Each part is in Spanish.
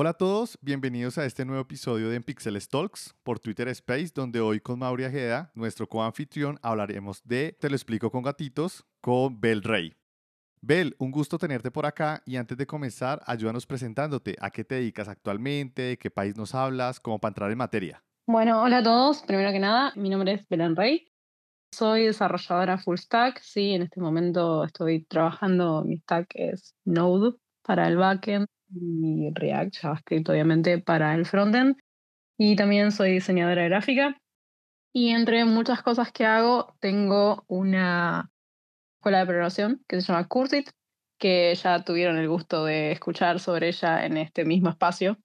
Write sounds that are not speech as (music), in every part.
Hola a todos, bienvenidos a este nuevo episodio de En Pixel Talks por Twitter Space, donde hoy con Mauri Ajeda, nuestro coanfitrión, hablaremos de Te lo explico con gatitos con Bel Rey. Bel, un gusto tenerte por acá y antes de comenzar, ayúdanos presentándote. ¿A qué te dedicas actualmente? ¿De qué país nos hablas? Como para entrar en materia. Bueno, hola a todos. Primero que nada, mi nombre es Belén Rey. Soy desarrolladora full stack. Sí, en este momento estoy trabajando, mi stack es Node para el backend y React, JavaScript obviamente para el frontend. Y también soy diseñadora gráfica. Y entre muchas cosas que hago, tengo una escuela de programación que se llama Cursit, que ya tuvieron el gusto de escuchar sobre ella en este mismo espacio,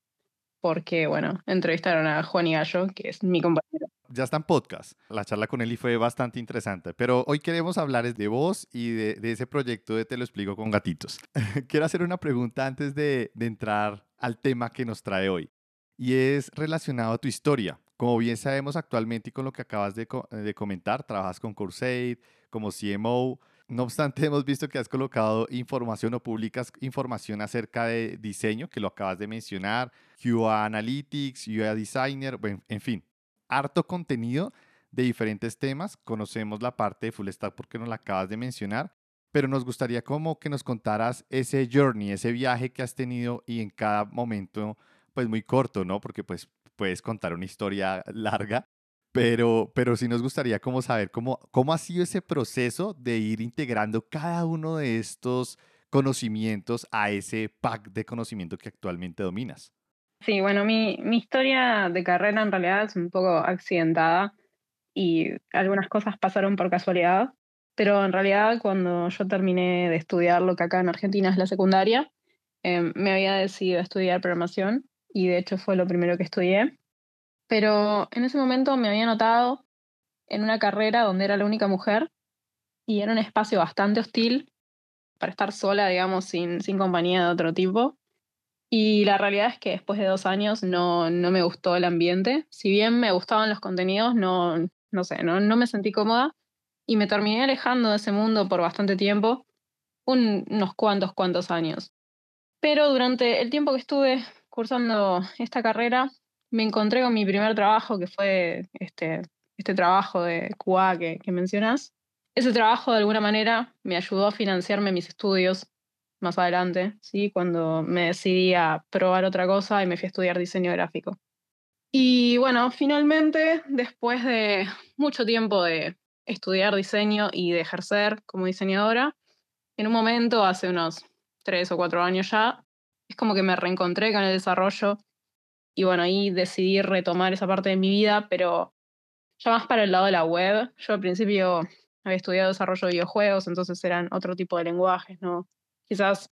porque, bueno, entrevistaron a Juan y Gallo, que es mi compañero. Ya está en podcast. La charla con él fue bastante interesante, pero hoy queremos hablar de vos y de, ese proyecto de Te lo explico con gatitos. (laughs) Quiero hacer una pregunta antes de, entrar al tema que nos trae hoy, y es relacionado a tu historia. Como bien sabemos actualmente y con lo que acabas de, de comentar, trabajas con Coursade como CMO, no obstante, (laughs) hemos visto que has colocado información o publicas información acerca de diseño, que lo acabas de mencionar, QA Analytics, UI Designer, bueno, en fin, harto contenido de diferentes temas. Conocemos la parte de Full Stack porque nos la acabas de mencionar, pero nos gustaría como que nos contaras ese journey, ese viaje que has tenido y en cada momento, pues muy corto, ¿no? Porque pues puedes contar una historia (laughs) larga, pero, pero sí nos gustaría como saber cómo, cómo ha sido ese proceso de ir integrando cada uno de estos conocimientos a ese pack de conocimiento que actualmente dominas. Sí, bueno, mi, historia de carrera en realidad es un poco accidentada y algunas cosas pasaron por casualidad, pero en realidad cuando yo terminé de estudiar lo que acá en Argentina es la secundaria, em, me había decidido estudiar programación y de hecho fue lo primero que estudié pero en ese momento me había notado en una carrera donde era la única mujer y era un espacio bastante hostil para estar sola, digamos, sin compañía de otro tipo. Y la realidad es que después de dos años no, no me gustó el ambiente. Si bien me gustaban los contenidos, no, no sé, no, no me sentí cómoda y me terminé alejando de ese mundo por bastante tiempo, unos cuantos, cuantos años. Pero durante el tiempo que estuve cursando esta carrera, me encontré con mi primer trabajo, que fue este, este trabajo de QA que, que mencionas. Ese trabajo, de alguna manera, me ayudó a financiarme mis estudios más adelante, ¿sí? cuando me decidí a probar otra cosa y me fui a estudiar diseño gráfico. Y bueno, finalmente, después de mucho tiempo de estudiar diseño y de ejercer como diseñadora, en un momento, hace unos tres o cuatro años ya, es como que me reencontré con el desarrollo y bueno, ahí decidí retomar esa parte de mi vida, pero ya más para el lado de la web. Yo al principio había estudiado desarrollo de videojuegos, entonces eran otro tipo de lenguajes, ¿no? Quizás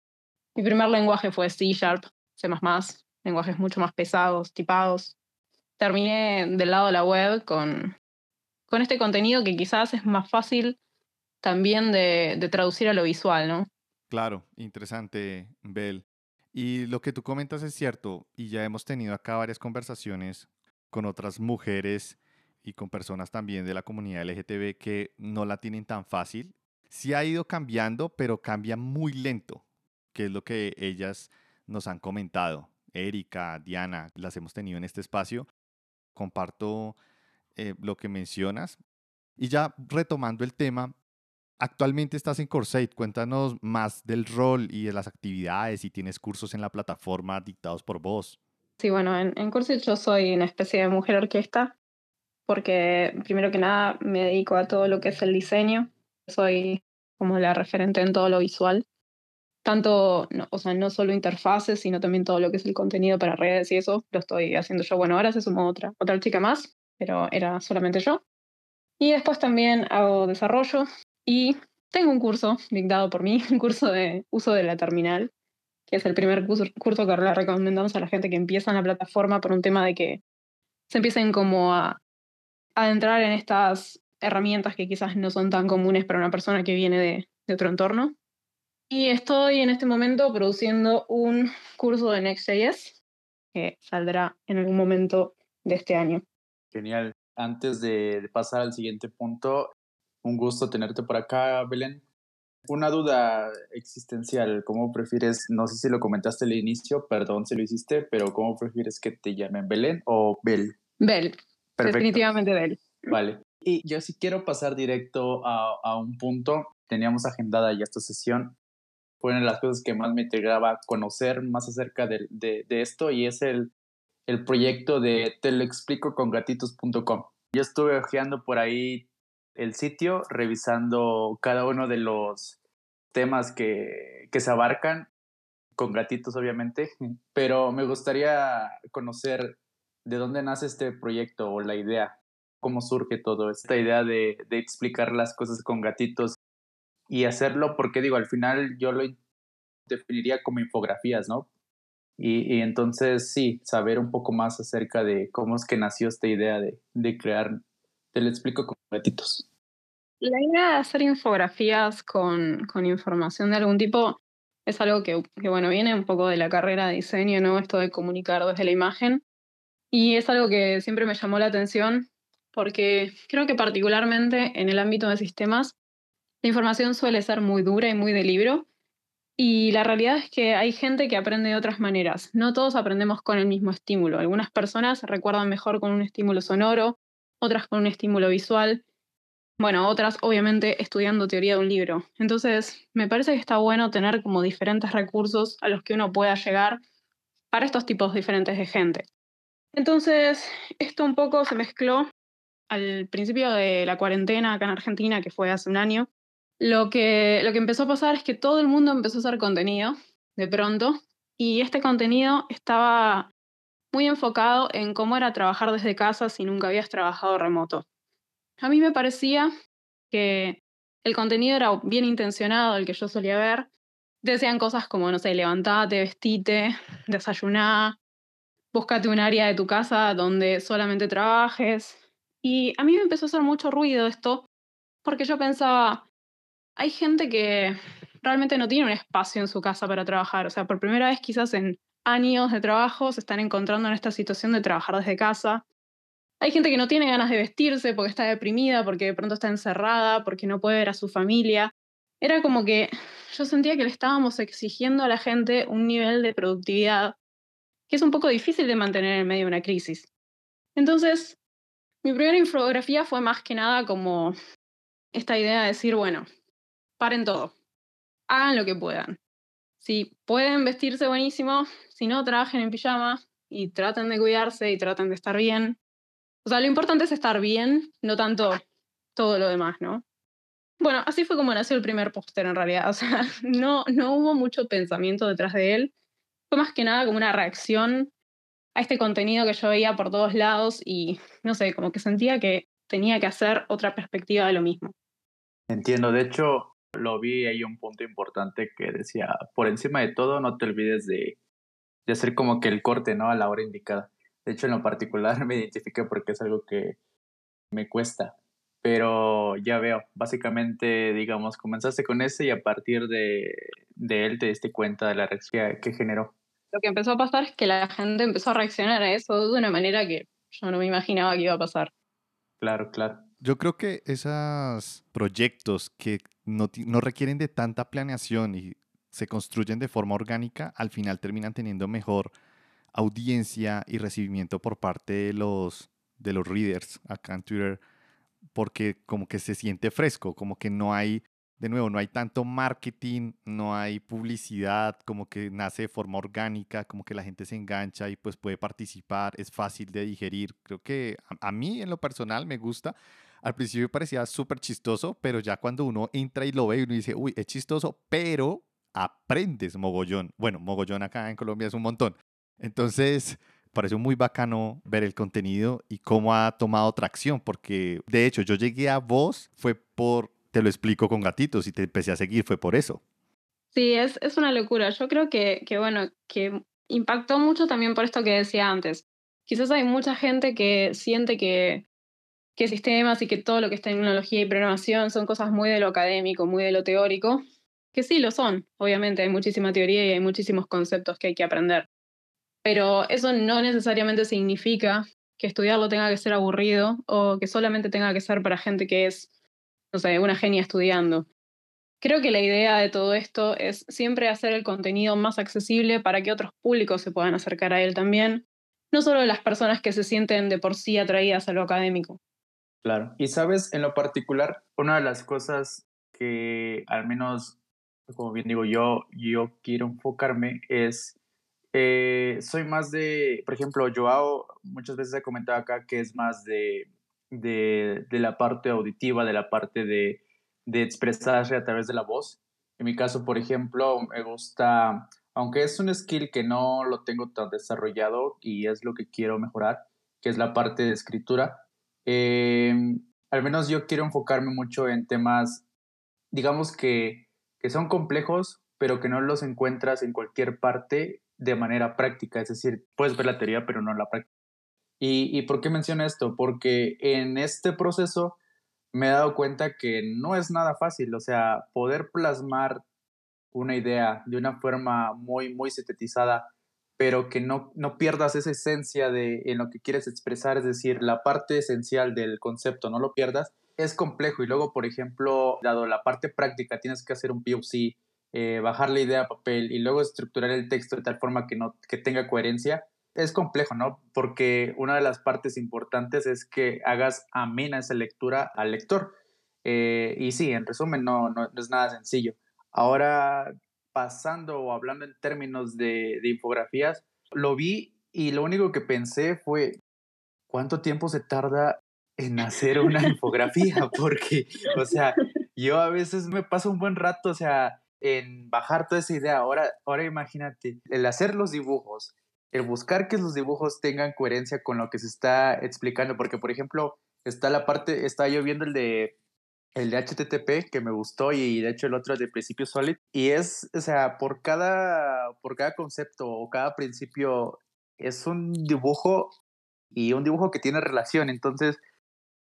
mi primer lenguaje fue C Sharp, C++, lenguajes mucho más pesados, tipados. Terminé del lado de la web con, con este contenido que quizás es más fácil también de, de traducir a lo visual, ¿no? Claro, interesante, Bel. Y lo que tú comentas es cierto, y ya hemos tenido acá varias conversaciones con otras mujeres y con personas también de la comunidad LGTB que no la tienen tan fácil. Sí ha ido cambiando, pero cambia muy lento, que es lo que ellas nos han comentado. Erika, Diana, las hemos tenido en este espacio. Comparto eh, lo que mencionas. Y ya retomando el tema, Actualmente estás en Coursate, cuéntanos más del rol y de las actividades y tienes cursos en la plataforma dictados por vos. Sí, bueno, en, en yo soy una especie de mujer orquesta porque primero que nada me dedico a todo lo que es el diseño, soy como la referente en todo lo visual, tanto, o sea, no solo interfaces, sino también todo lo que es el contenido para redes y eso, lo estoy haciendo yo. Bueno, ahora se sumó otra, otra chica más, pero era solamente yo. Y después también hago desarrollo, y tengo un curso dictado por mí, (laughs) un curso de uso de la terminal, que es el primer curso, que le recomendamos a la gente que empieza en la plataforma por un tema de que se empiecen como a, adentrar en estas herramientas que quizás no son tan comunes para una persona que viene de, de otro entorno. Y estoy en este momento produciendo un curso de Next.js que saldrá en algún momento de este año. Genial. Antes de pasar al siguiente punto, un gusto tenerte por acá, Belén. Una duda existencial, ¿cómo prefieres, no sé si lo comentaste al inicio, perdón si lo hiciste, pero ¿cómo prefieres que te llamen Belén o Bel? Bel, definitivamente Bel. Vale. Y yo sí quiero pasar directo a, a un punto, teníamos agendada ya esta sesión, fue una de las cosas que más me integraba conocer más acerca de, de, esto y es el, el proyecto de te lo explico con gatitos.com. Yo estuve ojeando por ahí el sitio, revisando cada uno de los temas que, que se abarcan, con gratitos obviamente, (laughs) pero me gustaría conocer de dónde nace este proyecto o la idea, cómo surge todo, esta idea de, de explicar las cosas con gatitos y hacerlo porque digo, al final yo lo definiría como infografías, ¿no? Y, y, entonces sí, saber un poco más acerca de cómo es que nació esta idea de, de crear, te lo explico con gatitos. La idea de hacer infografías con, con información de algún tipo es algo que, que, bueno, viene un poco de la carrera de diseño, ¿no? Esto de comunicar desde la imagen. Y es algo que siempre me llamó la atención porque creo que particularmente en el ámbito de sistemas, la información suele ser muy dura y muy de libro. Y la realidad es que hay gente que aprende de otras maneras. No todos aprendemos con el mismo estímulo. Algunas personas recuerdan mejor con un estímulo sonoro, otras con un estímulo visual bueno, otras obviamente estudiando teoría de un libro. Entonces, me parece que está bueno tener como diferentes recursos a los que uno pueda llegar para estos tipos diferentes de gente. Entonces, esto un poco se mezcló al principio de la cuarentena acá en Argentina, que fue hace un año. Lo que, lo que empezó a pasar es que todo el mundo empezó a hacer contenido de pronto y este contenido estaba muy enfocado en cómo era trabajar desde casa si nunca habías trabajado remoto. A mí me parecía que el contenido era bien intencionado, el que yo solía ver. Decían cosas como, no sé, levantate, vestite, (laughs) desayuná, búscate un área de tu casa donde solamente trabajes. Y a mí me empezó a hacer mucho ruido esto, porque yo pensaba, hay gente que realmente no tiene un espacio en su casa para trabajar. O sea, por primera vez quizás en años de trabajo se están encontrando en esta situación de trabajar desde casa. Hay gente que no tiene ganas de vestirse porque está deprimida, porque de pronto está encerrada, porque no puede ver a su familia. Era como que yo sentía que le estábamos exigiendo a la gente un nivel de productividad que es un poco difícil de mantener en medio de una crisis. Entonces, mi primera infografía fue más que nada como esta idea de decir, bueno, paren todo, hagan lo que puedan. Si pueden vestirse buenísimo, si no, trabajen en pijama y traten de cuidarse y traten de estar bien. O sea, lo importante es estar bien, no tanto todo lo demás, ¿no? Bueno, así fue como nació el primer póster en realidad. (laughs) O sea, no, no hubo mucho pensamiento detrás de él. Fue más que nada como una reacción a este contenido que yo veía por todos lados y, no sé, como que sentía que tenía que hacer otra perspectiva de lo mismo. Entiendo, de hecho, lo vi ahí un punto importante que decía, por encima de todo, no te olvides de, de hacer como que el corte, ¿no? A la hora indicada. De hecho, en lo particular (laughs) me identifique porque es algo que me cuesta. Pero ya veo, básicamente, digamos, comenzaste con ese y a partir de, de él te diste cuenta de la reacción que generó. Lo que empezó a pasar es que la gente empezó a reaccionar a eso de una manera que yo no me imaginaba que iba a pasar. Claro, claro. Yo creo que esos proyectos que no, no requieren de tanta planeación y se construyen de forma orgánica, al final terminan teniendo mejor audiencia y recibimiento por parte de los, de los readers acá en Twitter, porque como que se siente fresco, como que no hay, de nuevo, no hay tanto marketing, no hay publicidad, como que nace de forma orgánica, como que la gente se engancha y pues puede participar, es fácil de digerir. Creo que a, mí en lo personal me gusta. Al principio parecía súper chistoso, pero ya cuando uno entra y lo ve y uno dice, uy, es chistoso, pero aprendes mogollón. Bueno, mogollón acá en Colombia es un montón. Entonces, pareció muy bacano ver el contenido y cómo ha tomado tracción, porque de hecho yo llegué a vos, fue por, te lo explico con gatitos y te empecé a seguir, fue por eso. Sí, es, es una locura. Yo creo que, que, bueno, que impactó mucho también por esto que decía antes. Quizás hay mucha gente que siente que, que sistemas y que todo lo que es tecnología y programación son cosas muy de lo académico, muy de lo teórico, que sí lo son. Obviamente hay muchísima teoría y hay muchísimos conceptos que hay que aprender pero eso no necesariamente significa que estudiarlo tenga que ser aburrido o que solamente tenga que ser para gente que es, no sé, una genia estudiando. Creo que la idea de todo esto es siempre hacer el contenido más accesible para que otros públicos se puedan acercar a él también, no solo las personas que se sienten de por sí atraídas a lo académico. Claro, y sabes, en lo particular, una de las cosas que al menos, como bien digo yo, yo quiero enfocarme es, eh, soy más de, por ejemplo, Joao muchas veces he comentado acá que es más de, de, de la parte auditiva, de la parte de de expresarse a través de la voz. En mi caso, por ejemplo, me gusta, aunque es un skill que no lo tengo tan desarrollado y es lo que quiero mejorar, que es la parte de escritura, eh, al menos yo quiero enfocarme mucho en temas, digamos que, que son complejos, pero que no los encuentras en cualquier parte de manera práctica. Es decir, puedes ver la teoría, pero no la práctica. ¿Y, y por qué menciono esto? Porque en este proceso me he dado cuenta que no es nada fácil, o sea, poder plasmar una idea de una forma muy, muy sintetizada, pero que no, no pierdas esa esencia de en lo que quieres expresar, es decir, la parte esencial del concepto, no lo pierdas, es complejo. Y luego, por ejemplo, dado la parte práctica, tienes que hacer un POC, eh, bajar la idea a papel y luego estructurar el texto de tal forma que, no, que tenga coherencia es complejo, ¿no? Porque una de las partes importantes es que hagas amena esa lectura al lector. Eh, y sí, en resumen, no, no, es nada sencillo. Ahora, pasando o hablando en términos de, de infografías, lo vi y lo único que pensé fue, ¿cuánto tiempo se tarda en hacer una (laughs) infografía? Porque, o sea, yo a veces me paso un buen rato, o sea, en bajar toda esa idea. Ahora, ahora imagínate, el hacer los dibujos, el buscar que los dibujos tengan coherencia con lo que se está explicando, porque por ejemplo, está la parte, está yo viendo el de el de HTTP que me gustó y de hecho el otro de principio solid y es, o sea, por cada por cada concepto o cada principio es un dibujo y un dibujo que tiene relación, entonces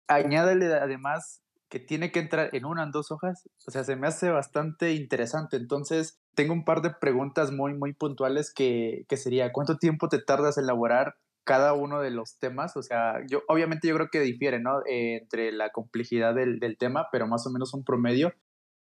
añádale además que tiene que entrar en una, en dos hojas, o sea, se me hace bastante interesante. Entonces, tengo un par de preguntas muy, muy puntuales que, que sería, ¿cuánto tiempo te tardas en elaborar cada uno de los temas? O sea, yo obviamente yo creo que difiere, ¿no? Eh, entre la complejidad del, del tema, pero más o menos un promedio.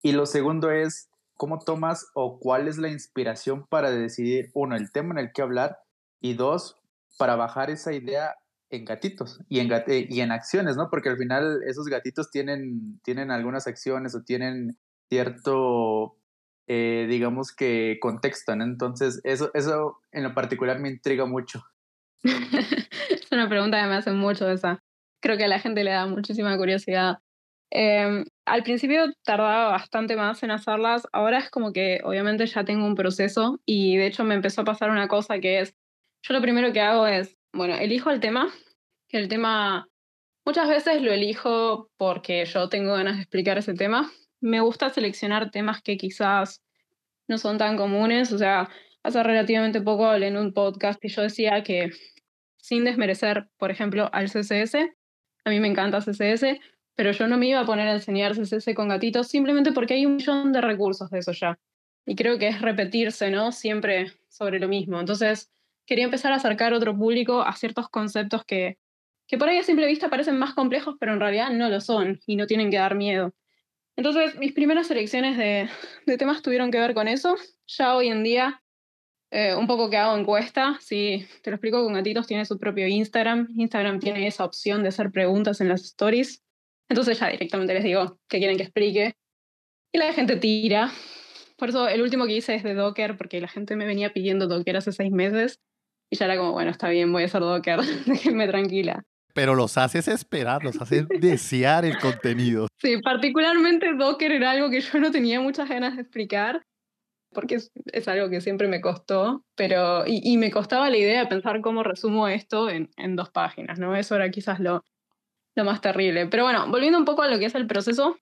Y lo segundo es, ¿cómo tomas o cuál es la inspiración para decidir, uno, el tema en el que hablar y dos, para bajar esa idea en gatitos y en, eh, y en acciones, ¿no? Porque al final esos gatitos tienen, tienen algunas acciones o tienen cierto, eh, digamos que contexto, ¿no? Entonces, eso, eso en lo particular me intriga mucho. (laughs) es una pregunta que me hace mucho esa. Creo que a la gente le da muchísima curiosidad. Em, al principio tardaba bastante más en hacerlas, ahora es como que obviamente ya tengo un proceso y de hecho me empezó a pasar una cosa que es, yo lo primero que hago es bueno, elijo el tema, el tema muchas veces lo elijo porque yo tengo ganas de explicar ese tema. Me gusta seleccionar temas que quizás no son tan comunes, o sea, hace relativamente poco hablé en un podcast y yo decía que sin desmerecer, por ejemplo, al CSS, a mí me encanta CSS, pero yo no me iba a poner a enseñar CSS con gatitos simplemente porque hay un millón de recursos de eso ya. Y creo que es repetirse, ¿no? Siempre sobre lo mismo. Entonces, quería empezar a acercar otro público a ciertos conceptos que, que por ahí a simple vista parecen más complejos, pero en realidad no lo son y no tienen que dar miedo. Entonces, mis primeras selecciones de, de temas tuvieron que ver con eso. Ya hoy en día, eh, un poco que hago encuesta, si te lo explico con gatitos, tiene su propio Instagram. Instagram tiene esa opción de hacer preguntas en las stories. Entonces ya directamente les digo qué quieren que explique. Y la gente tira. Por eso el último que hice es de Docker, porque la gente me venía pidiendo Docker hace seis meses. Y ya era como, bueno, está bien, voy a hacer Docker, (laughs) déjenme tranquila. Pero los haces esperar, los haces desear el contenido. Sí, particularmente Docker era algo que yo no tenía muchas ganas de explicar, porque es, es algo que siempre me costó, pero, y, y, me costaba la idea de pensar cómo resumo esto en, en dos páginas, ¿no? Eso era quizás lo, lo más terrible. Pero bueno, volviendo un poco a lo que es el proceso,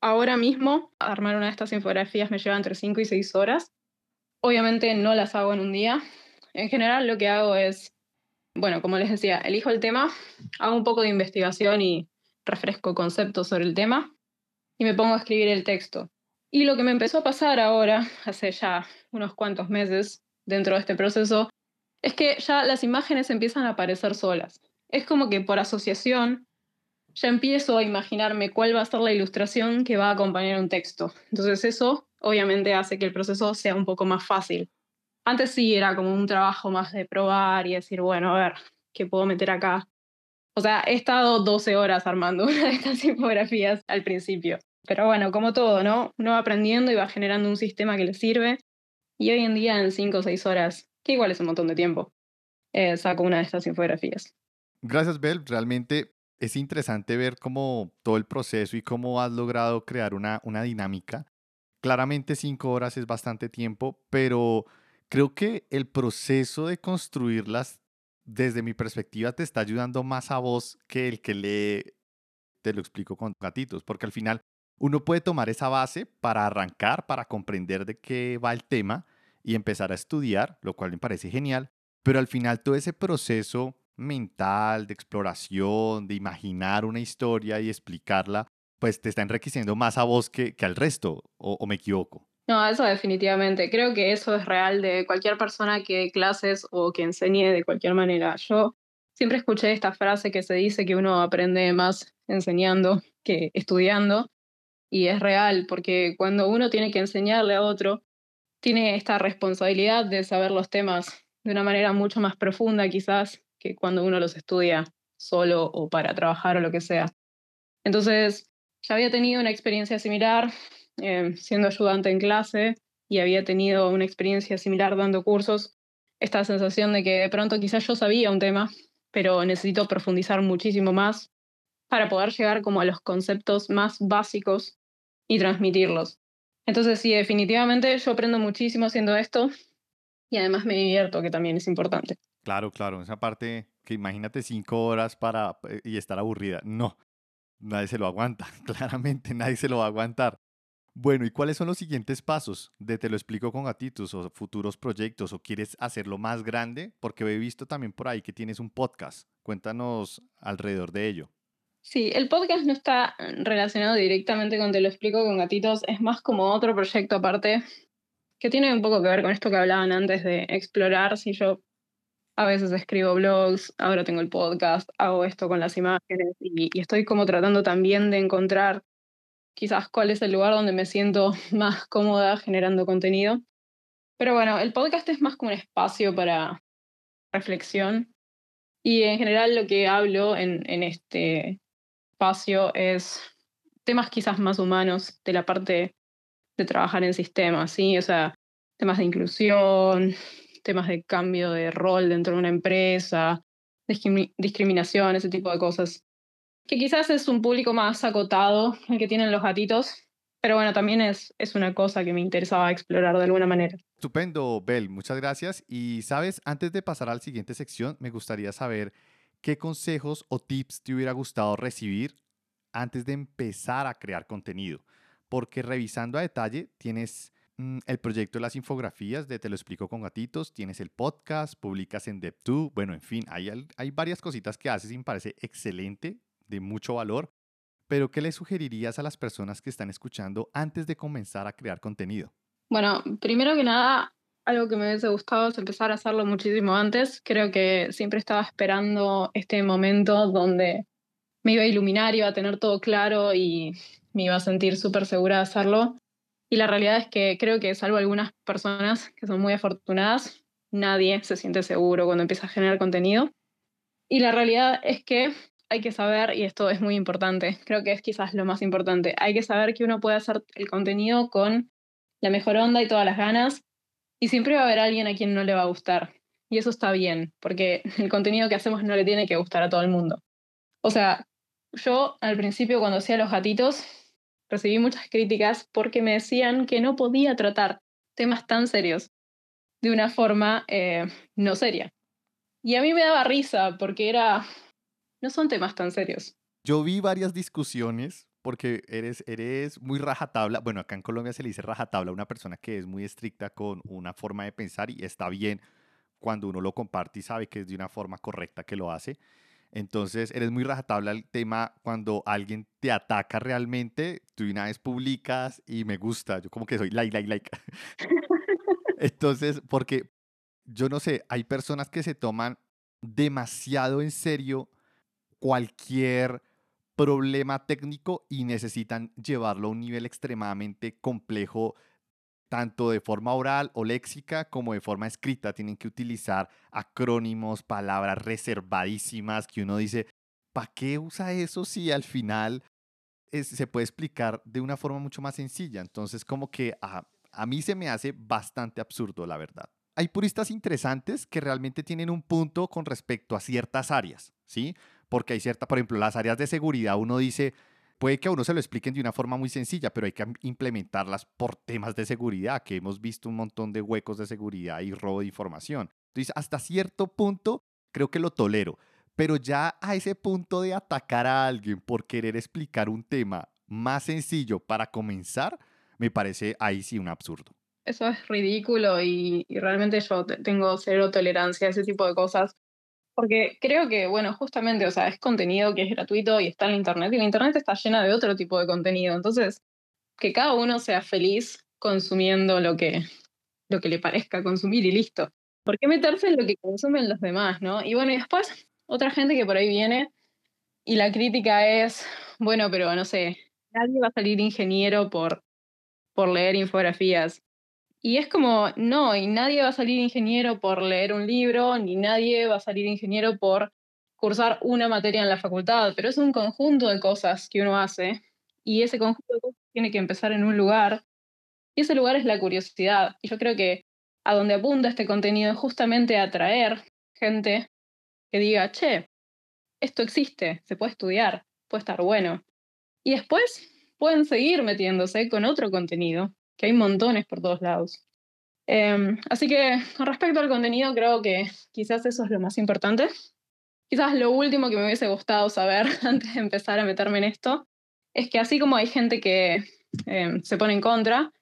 ahora mismo armar una de estas infografías me lleva entre 5 y 6 horas. Obviamente no las hago en un día, en general lo que hago es, bueno, como les decía, elijo el tema, hago un poco de investigación y refresco conceptos sobre el tema y me pongo a escribir el texto. Y lo que me empezó a pasar ahora, hace ya unos cuantos meses dentro de este proceso, es que ya las imágenes empiezan a aparecer solas. Es como que por asociación ya empiezo a imaginarme cuál va a ser la ilustración que va a acompañar un texto. Entonces eso obviamente hace que el proceso sea un poco más fácil. Antes sí era como un trabajo más de probar y decir, bueno, a ver, ¿qué puedo meter acá? O sea, he estado 12 horas armando (laughs) una de estas infografías al principio. Pero bueno, como todo, ¿no? Uno va aprendiendo y va generando un sistema que le sirve. Y hoy en día, en 5 o 6 horas, que igual es un montón de tiempo, eh, saco una de estas infografías. Gracias, Bel. Realmente es interesante ver cómo todo el proceso y cómo has logrado crear una, una dinámica. Claramente cinco horas es bastante tiempo, pero creo que el proceso de construirlas, desde mi perspectiva, te está ayudando más a vos que el que lee, te lo explico con gatitos, porque al final uno puede tomar esa base para arrancar, para comprender de qué va el tema y empezar a estudiar, lo cual me parece genial, pero al final todo ese proceso mental, de exploración, de imaginar una historia y explicarla, pues te está enriqueciendo más a vos que, que al resto, o, me equivoco. No, eso definitivamente. Creo que eso es real de cualquier persona que dé clases o que enseñe de cualquier manera. Yo siempre escuché esta frase que se dice que uno aprende más enseñando que estudiando. Y es real, porque cuando uno tiene que enseñarle a otro, tiene esta responsabilidad de saber los temas de una manera mucho más profunda quizás que cuando uno los estudia solo o para trabajar o lo que sea. Entonces, ya había tenido una experiencia similar eh, siendo ayudante en clase y había tenido una experiencia similar dando cursos. Esta sensación de que de pronto quizás yo sabía un tema, pero necesito profundizar muchísimo más para poder llegar como a los conceptos más básicos y transmitirlos. Entonces, sí, definitivamente yo aprendo muchísimo haciendo esto y además me divierto, que también es importante. Claro, claro, esa parte que imagínate cinco horas para eh, y estar aburrida. No, nadie se lo aguanta, (laughs) claramente nadie se lo va a aguantar. Bueno, ¿y cuáles son los siguientes pasos de Te lo explico con gatitos o futuros proyectos o quieres hacerlo más grande? Porque he visto también por ahí que tienes un podcast. Cuéntanos alrededor de ello. Sí, el podcast no está relacionado directamente con Te lo explico con gatitos, es más como otro proyecto aparte que tiene un poco que ver con esto que hablaban antes de explorar si yo a veces escribo blogs, ahora tengo el podcast, hago esto con las imágenes y, estoy como tratando también de encontrar quizás cuál es el lugar donde me siento (laughs) más cómoda generando contenido. Pero bueno, el podcast es más como un espacio para reflexión y en general lo que hablo en, este espacio es temas quizás más humanos de la parte de trabajar en sistemas, ¿sí? O sea, temas de inclusión, temas de cambio de rol dentro de una empresa, discriminación, ese tipo de cosas. Que quizás es un público más acotado el que tienen los gatitos, pero bueno, también es, es una cosa que me interesaba explorar de alguna manera. Estupendo, Bel, muchas gracias. Y sabes, antes de pasar a la siguiente sección, me gustaría saber qué consejos o tips te hubiera gustado recibir antes de empezar a crear contenido. Porque revisando a detalle, tienes Mm, el proyecto de las infografías de Te lo explico con gatitos, tienes el podcast, publicas en Dev2, bueno, en fin, hay, hay varias cositas que haces y me parece excelente, de mucho valor, pero ¿qué le sugerirías a las personas que están escuchando antes de comenzar a crear contenido? Bueno, primero que nada, algo que me hubiese gustado es empezar a hacerlo muchísimo antes. Creo que siempre estaba esperando este momento donde me iba a iluminar, iba a tener todo claro y me iba a sentir súper segura de hacerlo. Y la realidad es que creo que salvo algunas personas que son muy afortunadas, nadie se siente seguro cuando empieza a generar contenido. Y la realidad es que hay que saber, y esto es muy importante, creo que es quizás lo más importante, hay que saber que uno puede hacer el contenido con la mejor onda y todas las ganas, y siempre va a haber alguien a quien no le va a gustar. Y eso está bien, porque (laughs) el contenido que hacemos no le tiene que gustar a todo el mundo. O sea, yo al principio cuando hacía los gatitos, recibí muchas críticas porque me decían que no podía tratar temas tan serios de una forma eh, no seria. Y a mí me daba risa porque era, no son temas tan serios. Yo vi varias discusiones porque eres, eres muy rajatabla. Bueno, acá en Colombia se le dice rajatabla a una persona que es muy estricta con una forma de pensar y está bien cuando uno lo comparte y sabe que es de una forma correcta que lo hace. Entonces, eres muy rajatabla el tema cuando alguien te ataca realmente, tú una vez publicas y me gusta, yo como que soy like, like, like. (laughs) Entonces, porque yo no sé, hay personas que se toman demasiado en serio cualquier problema técnico y necesitan llevarlo a un nivel extremadamente complejo tanto de forma oral o léxica como de forma escrita. Tienen que utilizar acrónimos, palabras reservadísimas que uno dice, ¿para qué usa eso si al final se puede explicar de una forma mucho más sencilla? Entonces, como que a, mí se me hace bastante absurdo, la verdad. Hay puristas interesantes que realmente tienen un punto con respecto a ciertas áreas, ¿sí? Porque hay cierta, por ejemplo, las áreas de seguridad, uno dice, Puede que a uno se lo expliquen de una forma muy sencilla, pero hay que implementarlas por temas de seguridad, que hemos visto un montón de huecos de seguridad y robo de información. Entonces, hasta cierto punto, creo que lo tolero, pero ya a ese punto de atacar a alguien por querer explicar un tema más sencillo para comenzar, me parece ahí sí un absurdo. Eso es ridículo y, realmente yo tengo cero tolerancia a ese tipo de cosas. Porque creo que, bueno, justamente, o sea, es contenido que es gratuito y está en Internet, y la Internet está llena de otro tipo de contenido. Entonces, que cada uno sea feliz consumiendo lo que, lo que le parezca consumir y listo. ¿Por qué meterse en lo que consumen los demás, no? Y bueno, y después, otra gente que por ahí viene y la crítica es, bueno, pero no sé, nadie va a salir ingeniero por, por leer infografías. Y es como, no, y nadie va a salir ingeniero por leer un libro, ni nadie va a salir ingeniero por cursar una materia en la facultad, pero es un conjunto de cosas que uno hace y ese conjunto de cosas tiene que empezar en un lugar y ese lugar es la curiosidad. Y yo creo que a donde apunta este contenido es justamente atraer gente que diga, che, esto existe, se puede estudiar, puede estar bueno. Y después pueden seguir metiéndose con otro contenido que hay montones por todos lados. Em, así que con respecto al contenido, creo que quizás eso es lo más importante. Quizás lo último que me hubiese gustado saber (laughs) antes de empezar a meterme en esto es que así como hay gente que em, se pone en contra,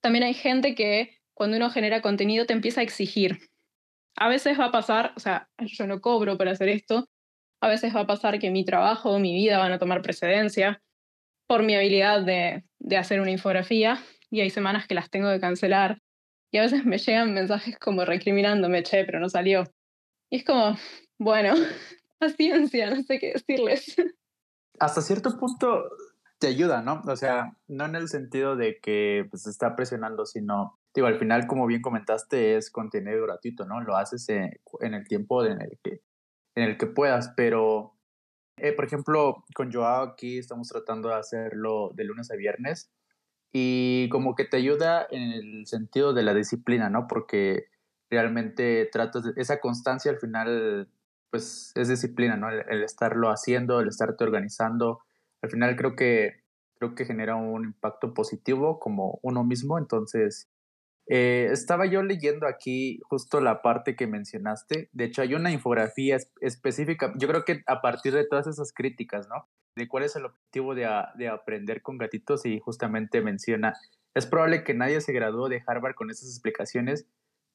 también hay gente que cuando uno genera contenido te empieza a exigir. A veces va a pasar, o sea, (laughs) yo no cobro para hacer esto, a veces va a pasar que mi trabajo, mi vida van a tomar precedencia por mi habilidad de, de hacer una infografía y hay semanas que las tengo que cancelar. Y a veces (laughs) me llegan mensajes como recriminándome, che, pero no salió. Y es como, bueno, (laughs) paciencia, no sé qué decirles. Hasta cierto punto te ayuda, ¿no? O sea, no en el sentido de que pues, está presionando, sino, digo, al final, como bien comentaste, es contenido gratuito, ¿no? Lo haces en, el tiempo en el que, en el que puedas, pero, eh, por ejemplo, con Joao aquí estamos tratando de hacerlo de lunes a viernes y como que te ayuda en el sentido de la disciplina, ¿no? Porque realmente tratas de, esa constancia al final, pues es disciplina, ¿no? El, estarlo haciendo, el estarte organizando, al final creo que, creo que genera un impacto positivo como uno mismo, entonces... Eh, estaba yo leyendo aquí justo la parte que mencionaste. De hecho, hay una infografía específica. Yo creo que a partir de todas esas críticas, ¿no? de cuál es el objetivo de, de, aprender con gatitos y justamente menciona, es probable que nadie se graduó de Harvard con esas explicaciones,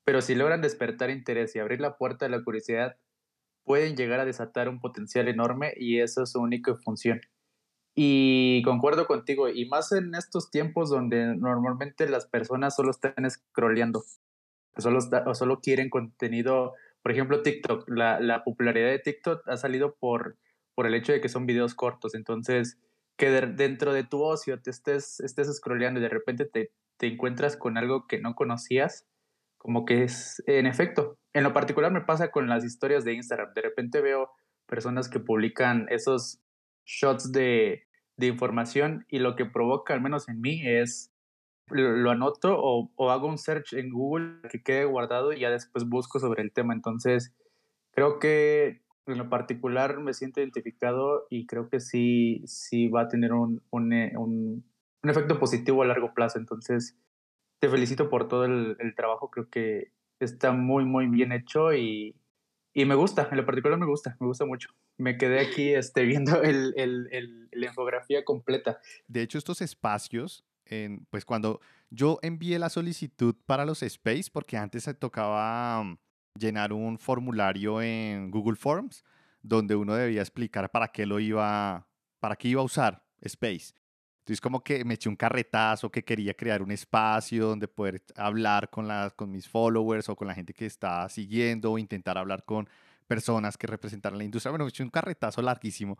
pero si logran despertar interés y abrir la puerta de la curiosidad, pueden llegar a desatar un potencial enorme y esa es su única función. Y concuerdo contigo, y más en estos tiempos donde normalmente las personas solo están scrolleando, solo, solo quieren contenido, por ejemplo TikTok, la, la popularidad de TikTok ha salido por por el hecho de que son videos cortos. Entonces, que dentro de tu ocio te estés, estés scrolleando y de repente te, te encuentras con algo que no conocías, como que es, en efecto, en lo particular me pasa con las historias de Instagram. De repente veo personas que publican esos shots de, de información y lo que provoca, al menos en mí, es lo, anoto o, o, hago un search en Google que quede guardado y ya después busco sobre el tema. Entonces, creo que en lo particular me siento identificado y creo que sí, sí va a tener un, un, eh, un, un efecto positivo a largo plazo. Entonces, te felicito por todo el, el, trabajo. Creo que está muy, muy bien hecho y, y, me gusta. En lo particular me gusta, me gusta mucho. Me quedé aquí este, viendo el, el, la infografía completa. De hecho, estos espacios, en, pues cuando yo envié la solicitud para los Space, porque antes se tocaba llenar un formulario en Google Forms donde uno debía explicar para qué lo iba, para qué iba a usar Space. Entonces como que me eché un carretazo que quería crear un espacio donde poder hablar con, las, con mis followers o con la gente que está siguiendo o intentar hablar con personas que representaran la industria. Bueno, hecho un carretazo larguísimo.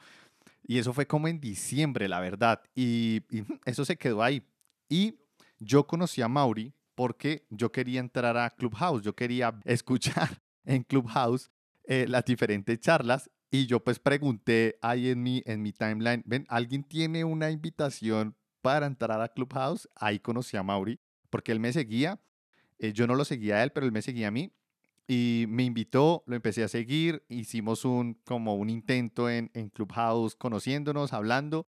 Y eso fue como en diciembre, la verdad. Y, eso se quedó ahí. Y yo conocí a Mauri porque yo quería entrar a Clubhouse, yo quería (laughs) escuchar en Clubhouse eh, las diferentes charlas y yo pues pregunté ahí en mi, en mi timeline, ven, ¿alguien tiene una invitación para entrar a Clubhouse? Ahí conocí a Mauri porque él me seguía, eh, yo no lo seguía a él, pero él me seguía a mí y me invitó, lo empecé a seguir, hicimos un como un intento en, en Clubhouse conociéndonos, hablando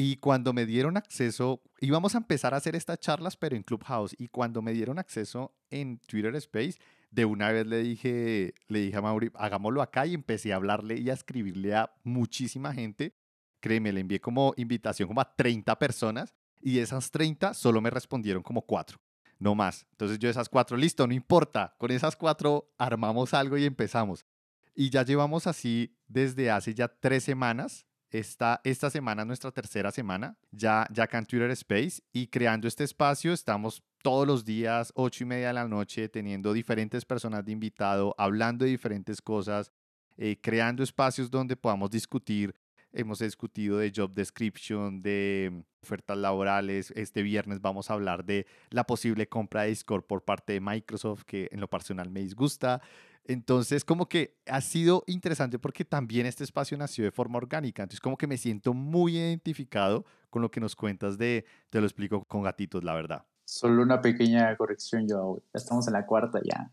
y cuando me dieron acceso, íbamos a empezar a hacer estas charlas, pero en Clubhouse. Y cuando me dieron acceso en Twitter Space, de una vez le dije, le dije a Mauri, hagámoslo acá y empecé a hablarle y a escribirle a muchísima gente. Créeme, le envié como invitación como a 30 personas y de esas 30 solo me respondieron como cuatro, no más. Entonces yo esas cuatro, listo, no importa, con esas cuatro armamos algo y empezamos. Y ya llevamos así desde hace ya tres semanas esta, esta semana, nuestra tercera semana, ya, ya acá en Twitter Space y creando este espacio estamos todos los días, ocho y media de la noche, teniendo diferentes personas de invitado, hablando de diferentes cosas, eh, creando espacios donde podamos discutir. Hemos discutido de job description, de ofertas laborales. Este viernes vamos a hablar de la posible compra de Discord por parte de Microsoft, que en lo personal me disgusta. Entonces, como que ha sido interesante porque también este espacio nació de forma orgánica. Entonces, como que me siento muy identificado con lo que nos cuentas de, te lo explico con gatitos, la verdad. Solo una pequeña corrección, yo. Estamos en la cuarta ya.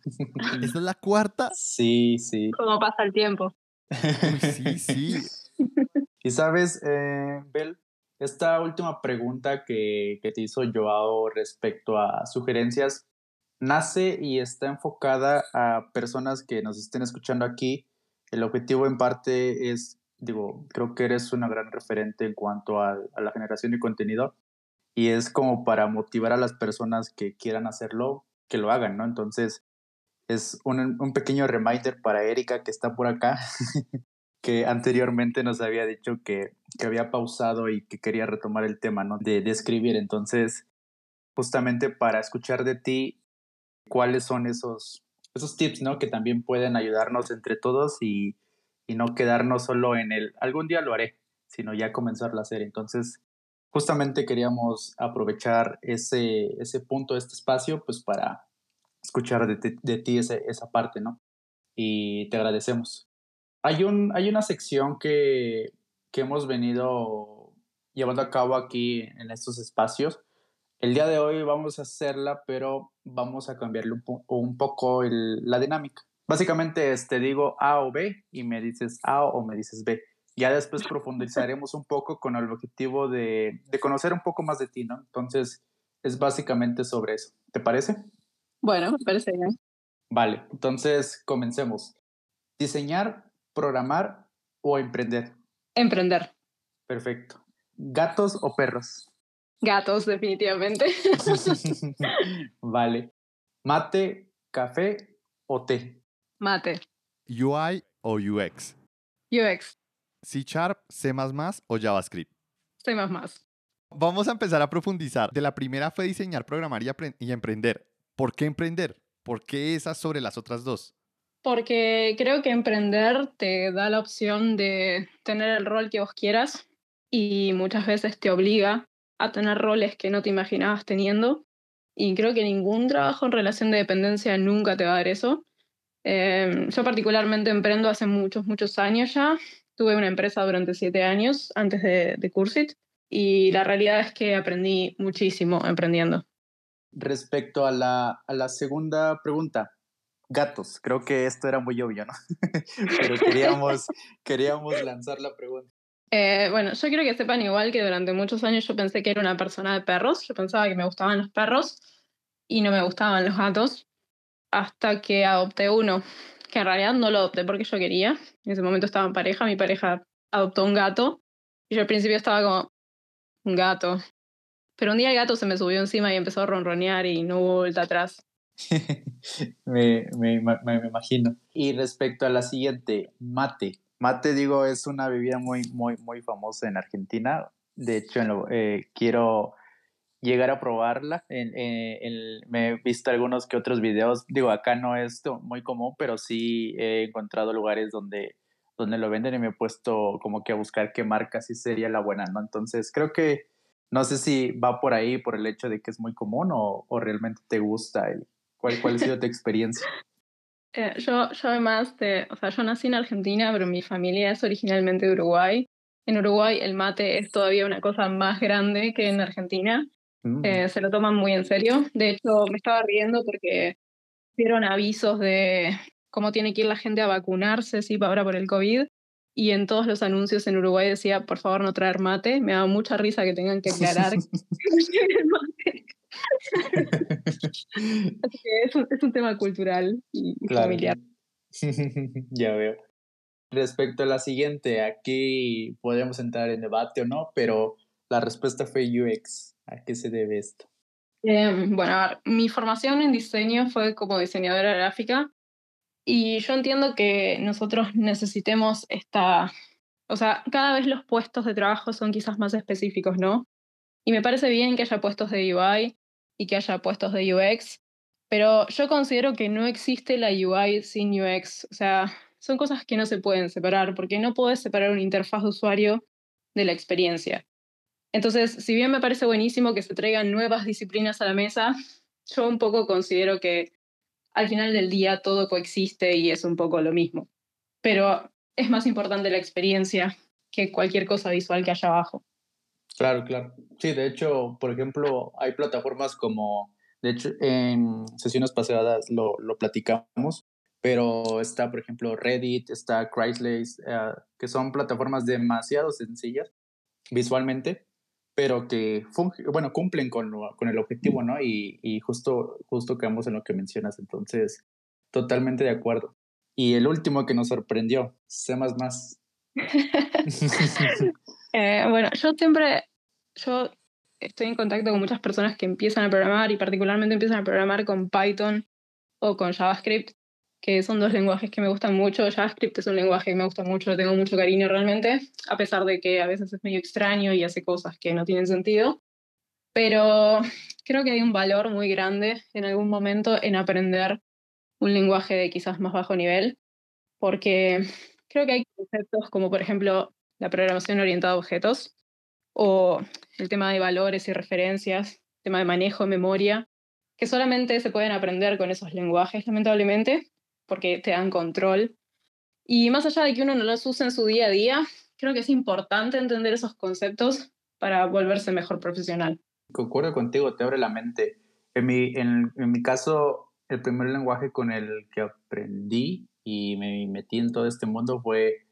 ¿Esta es la cuarta? Sí, sí. ¿Cómo pasa el tiempo? sí, sí. (laughs) y sabes, eh, Bel, esta última pregunta que, que te hizo Joao respecto a sugerencias, nace y está enfocada a personas que nos estén escuchando aquí. El objetivo en parte es, digo, creo que eres una gran referente en cuanto a, la generación de contenido y es como para motivar a las personas que quieran hacerlo, que lo hagan, ¿no? Entonces, es un, un pequeño reminder para Erika que está por acá, (laughs) que anteriormente nos había dicho que, que, había pausado y que quería retomar el tema, ¿no? De, de escribir. Entonces, justamente para escuchar de ti cuáles son esos, esos tips, ¿no? Que también pueden ayudarnos entre todos y, y no quedarnos solo en el algún día lo haré, sino ya comenzarlo a hacer. Entonces, justamente queríamos aprovechar ese, ese punto, este espacio, pues para escuchar de, de ti ese, esa parte, ¿no? Y te agradecemos. Hay, un, hay una sección que, que hemos venido llevando a cabo aquí en estos espacios, el día de hoy vamos a hacerla, pero vamos a cambiarle un, poco la dinámica. Básicamente es, te digo A o B y me dices A o me dices B. Ya después (laughs) profundizaremos un poco con el objetivo de, de conocer un poco más de ti, ¿no? Entonces, es básicamente sobre eso. ¿Te parece? Bueno, me parece bien. Vale, entonces comencemos. Diseñar, programar o emprender. Emprender. Perfecto. ¿Gatos o perros? Gatos, definitivamente. (laughs) (laughs) vale. ¿Mate, café o té? Mate. UI o UX? UX. C Sharp, C o JavaScript? C Vamos a empezar a profundizar. De la primera fue diseñar, programar y, y emprender. ¿Por qué emprender? ¿Por qué esas sobre las otras dos? Porque creo que emprender te da la opción de tener el rol que vos quieras y muchas veces te obliga a tener roles que no te imaginabas teniendo. Y creo que ningún trabajo en relación de dependencia nunca te va a dar eso. Em, yo particularmente emprendo hace muchos, muchos años ya. Tuve una empresa durante siete años antes de, de Cursit y la realidad es que aprendí muchísimo emprendiendo. Respecto a la, a la segunda pregunta, gatos. Creo que esto era muy obvio, ¿no? (laughs) Pero (laughs) queríamos, queríamos lanzar la pregunta. Eh, bueno, yo quiero que sepan igual que durante muchos años yo pensé que era una persona de perros, yo pensaba que me gustaban los perros y no me gustaban los gatos, hasta que adopté uno, que en realidad no lo adopté porque yo quería, en ese momento estaba en pareja, mi pareja adoptó un gato y yo al principio estaba como, un gato, pero un día el gato se me subió encima y empezó a ronronear y no hubo vuelta atrás. (laughs) me, me, me imagino. Y respecto a la siguiente, mate. Mate, digo, es una bebida muy, muy, muy famosa en Argentina. De hecho, eh, quiero llegar a probarla. En, me he visto algunos que otros videos. Digo, acá no es muy común, pero sí he encontrado lugares donde, donde lo venden y me he puesto como que a buscar qué marca sí sería la buena, ¿no? Entonces creo que no sé si va por ahí por el hecho de que es muy común o, o realmente te gusta. El, ¿cuál, ¿Cuál ha sido (laughs) tu experiencia? Eh, yo, yo además, de, o sea, yo nací en Argentina, pero mi familia es originalmente de Uruguay. En Uruguay el mate es todavía una cosa más grande que en Argentina. Mm. Eh, se lo toman muy en serio. De hecho, me estaba riendo porque dieron avisos de cómo tiene que ir la gente a vacunarse, sí, ahora por el COVID. Y en todos los anuncios en Uruguay decía, por favor, no traer mate. Me da mucha risa que tengan que aclarar (laughs) que mate. (laughs) Así que es un, es un tema cultural y familiar. (laughs) ya veo. Respecto a la siguiente, aquí podemos entrar en debate o no, pero la respuesta fue UX. ¿A qué se debe esto? Eh, bueno, mi formación en diseño fue como diseñadora gráfica y yo entiendo que nosotros necesitemos esta, o sea, cada vez los puestos de trabajo son quizás más específicos, ¿no? Y me parece bien que haya puestos de UI y que haya puestos de UX, pero yo considero que no existe la UI sin UX, o sea, son cosas que no se pueden separar, porque no puedes separar una interfaz de usuario de la experiencia. Entonces, si bien me parece buenísimo que se traigan nuevas disciplinas a la mesa, yo un poco considero que al final del día todo coexiste y es un poco lo mismo. Pero es más importante la experiencia que cualquier cosa visual que haya abajo. Claro, claro. Sí, de hecho, por ejemplo, hay plataformas como, de hecho, en sesiones pasadas lo, lo platicamos, pero está, por ejemplo, Reddit, está Chrysler, eh, que son plataformas demasiado sencillas visualmente, pero que bueno, cumplen con, con el objetivo, ¿no? Y, y justo, justo quedamos en lo que mencionas, entonces, totalmente de acuerdo. Y el último que nos sorprendió, C++. (laughs) (laughs) eh, bueno, yo siempre, yo estoy en contacto con muchas personas que empiezan a programar y particularmente empiezan a programar con Python o con JavaScript que son dos lenguajes que me gustan mucho. JavaScript es un lenguaje que me gusta mucho, le tengo mucho cariño realmente, a pesar de que a veces es medio extraño y hace cosas que no tienen sentido. Pero creo que hay un valor muy grande en algún momento en aprender un lenguaje de quizás más bajo nivel, porque creo que hay conceptos como por ejemplo la programación orientada a objetos o el tema de valores y referencias, tema de manejo de memoria, que solamente se pueden aprender con esos lenguajes, lamentablemente, porque te dan control. Y más allá de que uno no los use en su día a día, creo que es importante entender esos conceptos para volverse mejor profesional. Concuerdo contigo, te abre la mente. En mi, en mi caso, el primer lenguaje con el que aprendí y me metí en todo este mundo fue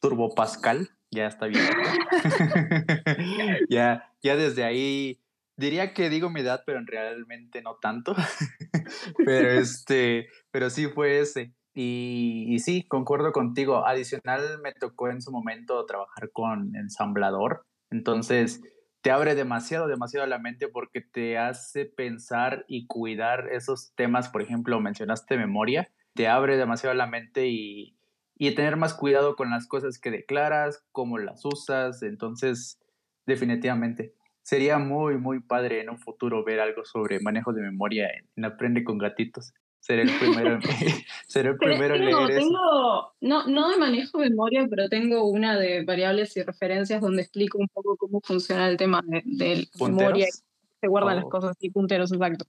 Turbo Pascal. Ya está bien. (laughs) (laughs) ya, ya desde ahí diría que digo mi edad, pero realmente no tanto. (laughs) pero este, pero sí fue ese. Y, y, sí, concuerdo contigo. Adicional, me tocó en su momento trabajar con ensamblador. Entonces, te abre demasiado, demasiado la mente porque te hace pensar y cuidar esos temas. Por ejemplo, mencionaste memoria. Te abre demasiado la mente y, y tener más cuidado con las cosas que declaras, cómo las usas. Entonces, definitivamente sería muy, muy padre en un futuro ver algo sobre manejo de memoria en, Aprende con Gatitos. Ser el primero, en, (laughs) ser el primero en leer tengo, No, no de manejo de memoria, pero tengo una de variables y referencias donde explico un poco cómo funciona el tema de, memoria. Se guardan las oh. cosas y punteros, exacto.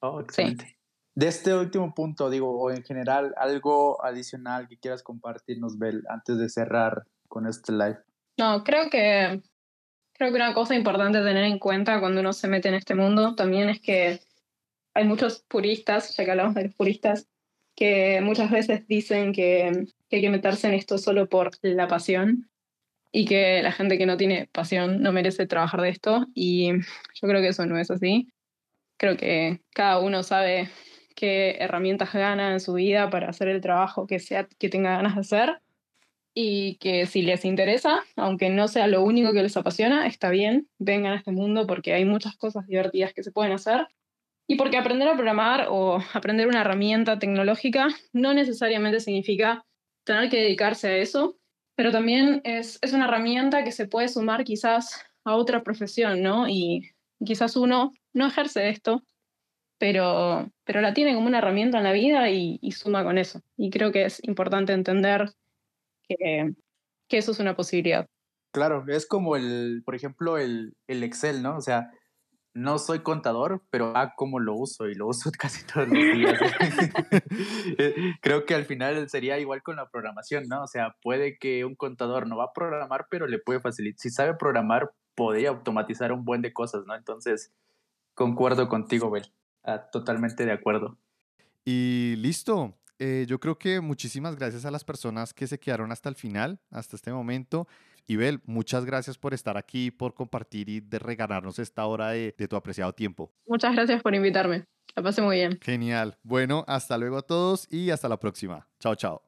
Oh, excelente. De este último punto, digo, o en general, algo adicional que quieras compartirnos, Bel, antes de cerrar con este live. No, creo que Creo que una cosa importante tener en cuenta cuando uno se mete en este mundo también es que hay muchos puristas, ya que hablamos de los puristas, que muchas veces dicen que, hay que meterse en esto solo por la pasión y que la gente que no tiene pasión no merece trabajar de esto y yo creo que eso no es así. Creo que cada uno sabe qué herramientas gana en su vida para hacer el trabajo que, sea, que tenga ganas de hacer y que si les interesa, aunque no sea lo único que les apasiona, está bien, vengan a este mundo porque hay muchas cosas divertidas que se pueden hacer y porque aprender a programar o aprender una herramienta tecnológica no necesariamente significa tener que dedicarse a eso, pero también es, es una herramienta que se puede sumar quizás a otra profesión, ¿no? Y quizás uno no ejerce esto, pero, pero la tiene como una herramienta en la vida y, suma con eso. Y creo que es importante entender que, que, eso es una posibilidad. Claro, es como el, por ejemplo, el, el Excel, ¿no? O sea, no soy contador, pero ah, cómo lo uso y lo uso (laughs) casi todos los días. (laughs) Eh, creo que al final sería igual con la programación, ¿no? O sea, puede que un contador no va a programar, pero le puede facilitar. Si sabe programar, podría automatizar un buen de cosas, ¿no? Entonces, concuerdo contigo, Bel. Ah, totalmente de acuerdo. Y listo. Eh, yo creo que muchísimas gracias a las personas que se quedaron hasta el final, hasta este momento. Y Bel, muchas gracias por estar aquí, por compartir y de regalarnos esta hora de, de tu apreciado tiempo. Muchas gracias por invitarme. La pasé muy bien. Genial. Bueno, hasta luego a todos y hasta la próxima. Chao, chao.